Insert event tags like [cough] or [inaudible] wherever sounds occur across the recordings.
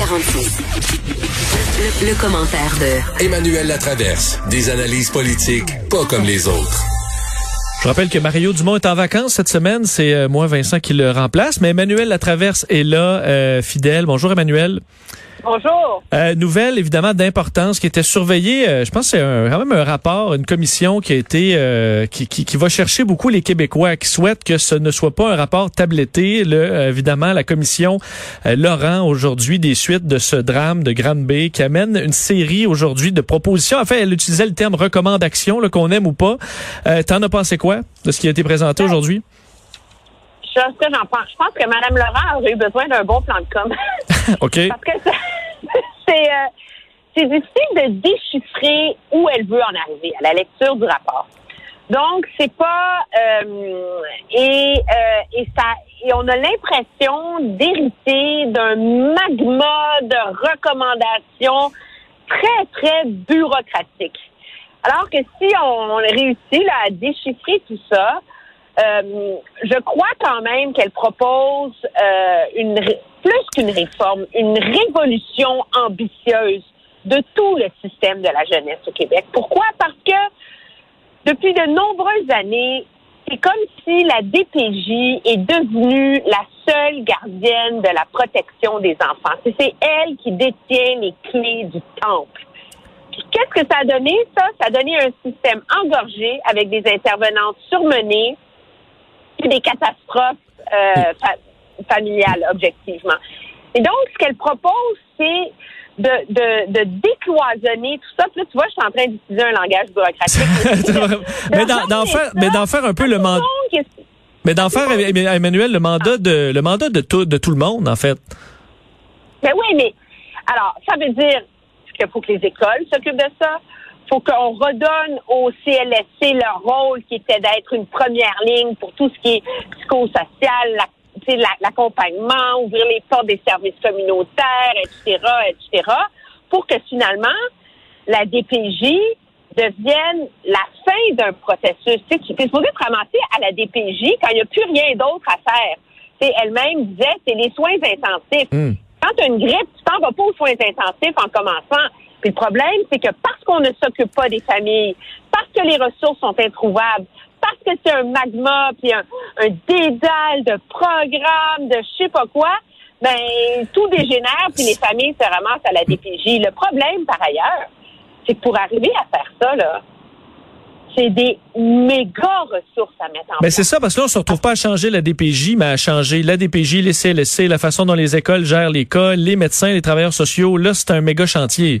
46. Le, le commentaire de Emmanuel Latraverse. Des analyses politiques pas comme les autres. Je rappelle que Mario Dumont est en vacances cette semaine. C'est euh, moi, Vincent, qui le remplace. Mais Emmanuel Latraverse est là, euh, fidèle. Bonjour, Emmanuel. Bonjour. Euh, nouvelle évidemment d'importance qui était surveillée. euh, je pense que c'est un- quand même un rapport, une commission qui a été euh, qui, qui, qui va chercher beaucoup les Québécois qui souhaitent que ce ne soit pas un rapport tabletté. Le, évidemment, la commission Laurent aujourd'hui des suites de ce drame de Grande-Bay qui amène une série aujourd'hui de propositions. En fait, elle utilisait le terme recommandation, qu'on aime ou pas. T'en as pensé quoi de ce qui a été présenté aujourd'hui? Je, ce que j'en pense, je pense que Mme Laurent aurait eu besoin d'un bon plan de com. [laughs] OK. Parce que ça- [laughs] c'est euh, c'est difficile de déchiffrer où elle veut en arriver à la lecture du rapport. Donc, c'est pas euh, et, euh, et ça et on a l'impression d'hériter d'un magma de recommandations très, très bureaucratique. Alors que si on réussit à déchiffrer tout ça, euh, je crois quand même qu'elle propose euh, plus qu'une réforme, une révolution ambitieuse de tout le système de la jeunesse au Québec. Pourquoi? Parce que depuis de nombreuses années, c'est comme si la DPJ est devenue la seule gardienne de la protection des enfants. C'est elle qui détient les clés du temple. Qu'est-ce que ça a donné, ça? Ça a donné un système engorgé avec des intervenantes surmenées, des catastrophes euh, fa- familiales, objectivement. Et donc, ce qu'elle propose, c'est de, de, de décloisonner tout ça. Puis là, tu vois, je suis en train d'utiliser un langage bureaucratique. [laughs] mais d'en faire, mais d'en faire un peu le mandat. Mais d'en faire, Em- Emmanuel, le mandat de le mandat de tout de tout le monde, en fait. Mais oui, mais alors, ça veut dire qu'il faut que les écoles s'occupent de ça. Faut qu'on redonne au CLSC leur rôle qui était d'être une première ligne pour tout ce qui est psychosocial, la- l'accompagnement, ouvrir les portes des services communautaires, etc., etc., pour que finalement, la DPJ devienne la fin d'un processus. Tu sais, es supposé te ramasser à la DPJ quand il n'y a plus rien d'autre à faire. Elle-même disait, c'est les soins intensifs. Hmm. Quand tu as une grippe, tu t'en vas pas aux soins intensifs en commençant. Puis le problème, c'est que parce qu'on ne s'occupe pas des familles, parce que les ressources sont introuvables, parce que c'est un magma, puis un, un dédale de programmes, de je sais pas quoi, ben tout dégénère, puis les familles se ramassent à la DPJ. Le problème, par ailleurs, c'est que pour arriver à faire ça, là, c'est des méga ressources à mettre en Ben place. c'est ça, parce que là, on se retrouve pas à changer la DPJ, mais à changer la DPJ, les CLSC, la façon dont les écoles gèrent les cas, les médecins, les travailleurs sociaux. Là, c'est un méga chantier.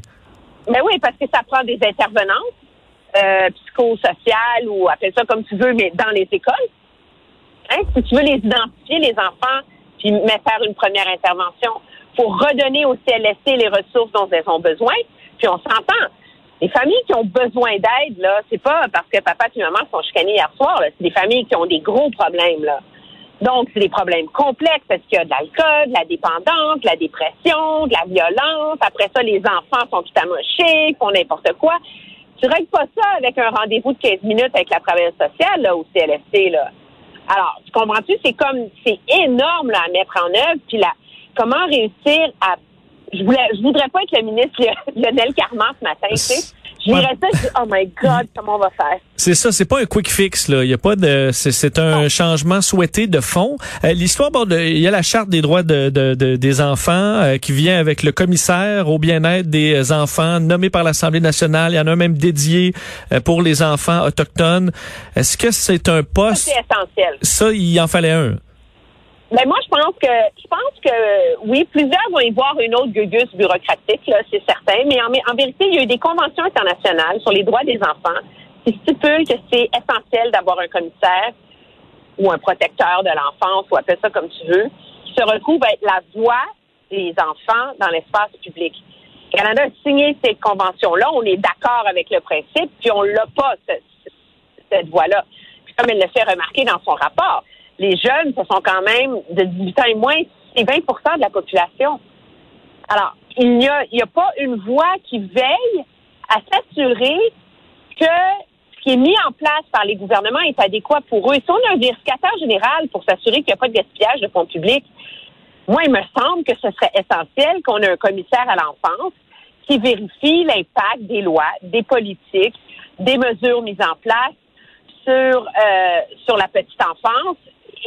Mais oui, parce que ça prend des intervenantes euh, psychosociales ou appelle ça comme tu veux, mais dans les écoles. Hein, si tu veux les identifier, les enfants, puis faire une première intervention, faut redonner au CLSC les ressources dont elles ont besoin. Puis on s'entend. Les familles qui ont besoin d'aide, là, c'est pas parce que papa et maman sont chicanés hier soir. C'est des familles qui ont des gros problèmes, là. Donc, c'est des problèmes complexes parce qu'il y a de l'alcool, de la dépendance, de la dépression, de la violence. Après ça, les enfants sont tout amochés, font n'importe quoi. Tu règles pas ça avec un rendez-vous de 15 minutes avec la travailleuse sociale, là, au CLSC, là. Alors, tu comprends-tu? C'est comme, c'est énorme, là, à mettre en œuvre. Puis là, comment réussir à, je voulais, je voudrais pas être le ministre Lionel Carman ce matin, tu sais. Je dirais ça, je dis, oh my God, comment on va faire? C'est ça, c'est pas un quick fix là. Il y a pas de, c'est, c'est un changement souhaité de fond. Euh, L'histoire, bon, de- il y a la charte des droits de, de- de- des enfants euh, qui vient avec le commissaire au bien-être des enfants nommé par l'Assemblée nationale. Il y en a un même dédié euh, pour les enfants autochtones. Est-ce que c'est un Ça, poste? c'est essentiel. Ça, il en fallait un. Ben moi, je pense que je pense que oui, plusieurs vont y voir une autre gugus bureaucratique, là, c'est certain. Mais en, en vérité, il y a eu des conventions internationales sur les droits des enfants qui stipulent que c'est essentiel d'avoir un commissaire ou un protecteur de l'enfance, ou appelle ça comme tu veux, qui se retrouve à être la voix des enfants dans l'espace public. Le Canada a signé ces conventions-là, on est d'accord avec le principe, puis on l'a pas, ce- ce- cette voix-là. Puis comme elle le fait remarquer dans son rapport, les jeunes, ce sont quand même de 18 ans et moins, c'est 20% de la population. Alors, il n'y a, pas une voix qui veille à s'assurer que ce qui est mis en place par les gouvernements est adéquat pour eux. Si on a un vérificateur général pour s'assurer qu'il n'y a pas de gaspillage de fonds publics, moi, il me semble que ce serait essentiel qu'on ait un commissaire à l'enfance qui vérifie l'impact des lois, des politiques, des mesures mises en place sur, euh, sur la petite enfance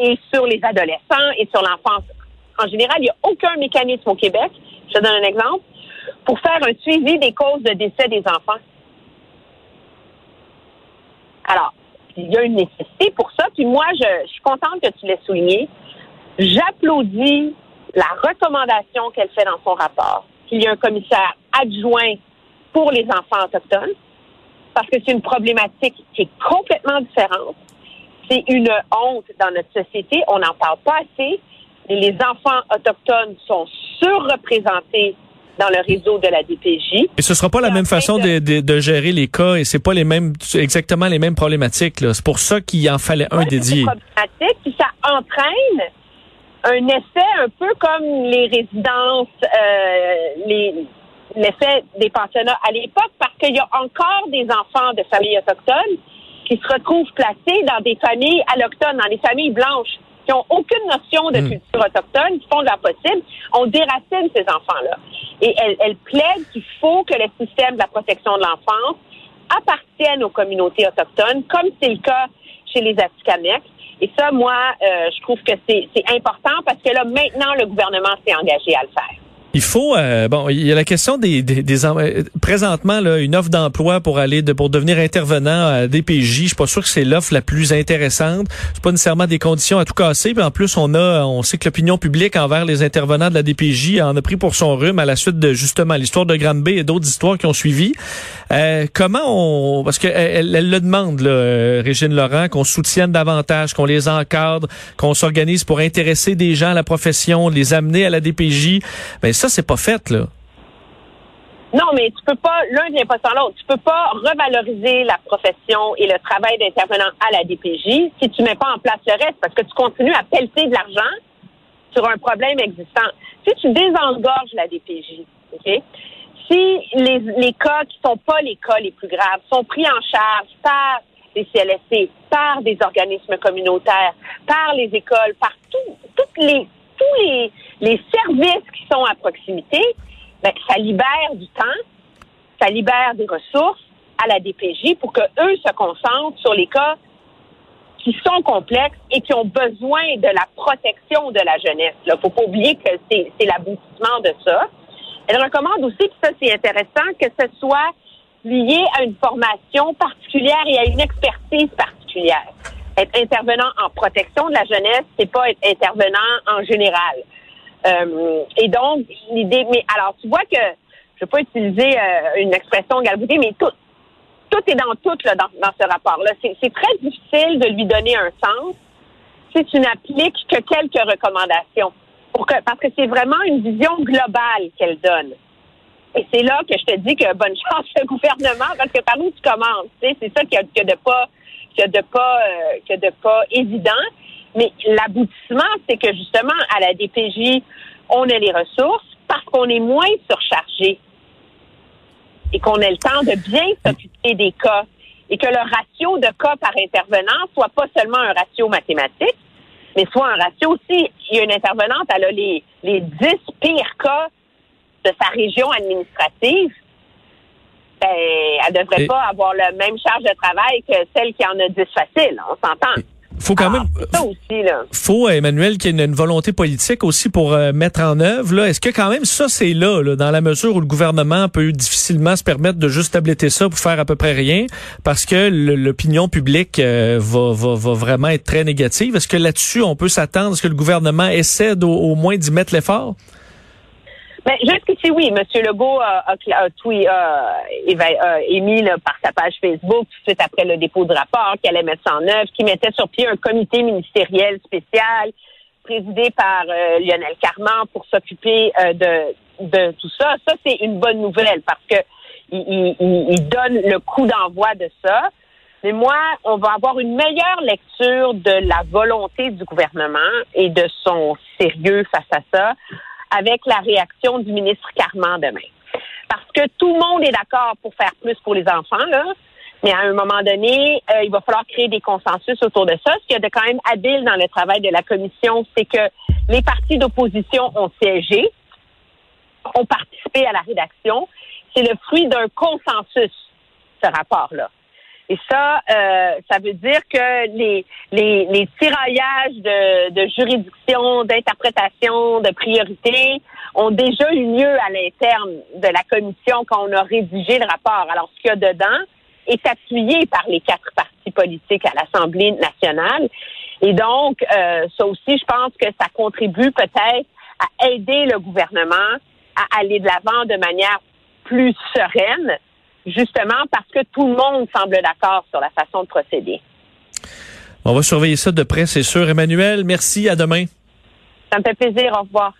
et sur les adolescents et sur l'enfance en général. Il n'y a aucun mécanisme au Québec, je te donne un exemple, pour faire un suivi des causes de décès des enfants. Alors, il y a une nécessité pour ça. Puis moi, je, suis contente que tu l'aies souligné. J'applaudis la recommandation qu'elle fait dans son rapport, qu'il y ait un commissaire adjoint pour les enfants autochtones, parce que c'est une problématique qui est complètement différente. C'est une honte dans notre société. On n'en parle pas assez. les enfants autochtones sont surreprésentés dans le réseau de la DPJ. Et ce sera pas la même façon de, de, gérer les cas et c'est pas les mêmes exactement les mêmes problématiques. C'est pour ça qu'il en fallait un dédié. Problématique, puis ça entraîne un effet un peu comme les résidences, euh, les l'effet des pensionnats à l'époque, parce qu'il y a encore des enfants de familles autochtones qui se retrouvent placés dans des familles allochtones, dans des familles blanches qui ont aucune notion de hmm. culture autochtone, qui font de leur possible, on déracine ces enfants-là. Et elle, elle plaide qu'il faut que le système de la protection de l'enfance appartienne aux communautés autochtones, comme c'est le cas chez les Atikamekw. Et ça, moi, euh, je trouve que c'est important parce que là, maintenant, le gouvernement s'est engagé à le faire. Il faut euh, bon, il y a la question des, des, des euh, présentement là, une offre d'emploi pour aller de, pour devenir intervenant à DPJ. Je suis pas sûr que c'est l'offre la plus intéressante. C'est pas nécessairement des conditions à tout casser. Puis en plus, on a, on sait que l'opinion publique envers les intervenants de la DPJ en a pris pour son rhume à la suite de justement l'histoire de Granby et d'autres histoires qui ont suivi. Euh, comment on, parce qu'elle elle le demande, là, Régine Laurent, qu'on soutienne davantage, qu'on les encadre, qu'on s'organise pour intéresser des gens à la profession, les amener à la DPJ. Ben, ça, c'est pas fait, là. Non, mais tu peux pas, l'un vient pas sans l'autre. Tu peux pas revaloriser la profession et le travail d'intervenant à la DPJ si tu mets pas en place le reste, parce que tu continues à pelleter de l'argent sur un problème existant. Si tu désengorges la DPJ, OK? Si les, les cas qui sont pas les cas les plus graves sont pris en charge par les CLSC, par des organismes communautaires, par les écoles, par les tous les, les services qui sont à proximité, ben, ça libère du temps, ça libère des ressources à la DPJ pour que eux se concentrent sur les cas qui sont complexes et qui ont besoin de la protection de la jeunesse. Il faut pas oublier que c'est l'aboutissement de ça. Elle recommande aussi, que ça c'est intéressant, que ce soit lié à une formation particulière et à une expertise particulière être intervenant en protection de la jeunesse, c'est pas être intervenant en général. Euh, et donc, l'idée, mais alors, tu vois que, je vais pas utiliser euh, une expression galvaudée, mais tout, tout est dans tout là, dans, dans ce rapport-là. C'est très difficile de lui donner un sens si tu n'appliques que quelques recommandations. Pour que, parce que c'est vraiment une vision globale qu'elle donne. Et c'est là que je te dis que bonne [laughs] chance au gouvernement, parce que par où tu commences, c'est ça qui a, qui a de pas que de pas euh, que de pas évident. Mais l'aboutissement, c'est que justement, à la DPJ, on a les ressources parce qu'on est moins surchargé et qu'on ait le temps de bien s'occuper des cas et que le ratio de cas par intervenant soit pas seulement un ratio mathématique, mais soit un ratio aussi. Il y a une intervenante, elle a les, les 10 pires cas de sa région administrative ben, elle devrait pas avoir la même charge de travail que celle qui en a 10 facile. On s'entend. Faut quand même. Ça aussi, là. Faut, Emmanuel, qu'il y ait une volonté politique aussi pour euh, mettre en œuvre. Là. Est-ce que quand même ça, c'est là, dans la mesure où le gouvernement peut difficilement se permettre de juste tabletter ça pour faire à peu près rien, parce que l'opinion publique euh, va, va, va, vraiment être très négative? Est-ce que là-dessus, on peut s'attendre à ce que le gouvernement essaie au moins d'y mettre l'effort? Ben, jusqu'ici, oui. M. Legault a, a, a, émis par sa page Facebook, tout de suite après le dépôt du rapport, qu'il allait mettre en œuvre, qu'il mettait sur pied un comité ministériel spécial présidé par euh, Lionel Carman pour s'occuper euh, de, de tout ça. Ça, c'est une bonne nouvelle parce que il, il, il donne le coup d'envoi de ça. Mais moi, on va avoir une meilleure lecture de la volonté du gouvernement et de son sérieux face à ça avec la réaction du ministre Carman demain. Parce que tout le monde est d'accord pour faire plus pour les enfants, là. Mais à un moment donné, euh, il va falloir créer des consensus autour de ça. Ce qu'il y a de quand même habile dans le travail de la commission, c'est que les partis d'opposition ont siégé, ont participé à la rédaction. C'est le fruit d'un consensus, ce rapport-là. Et ça, euh, ça veut dire que les, les, les tiraillages de, de juridiction, d'interprétation, de priorité ont déjà eu lieu à l'interne de la commission quand on a rédigé le rapport. Alors, ce qu'il y a dedans est appuyé par les quatre partis politiques à l'Assemblée nationale. Et donc, euh, ça aussi, je pense que ça contribue peut-être à aider le gouvernement à aller de l'avant de manière plus sereine justement parce que tout le monde semble d'accord sur la façon de procéder. On va surveiller ça de près, c'est sûr. Emmanuel, merci. À demain. Ça me fait plaisir. Au revoir.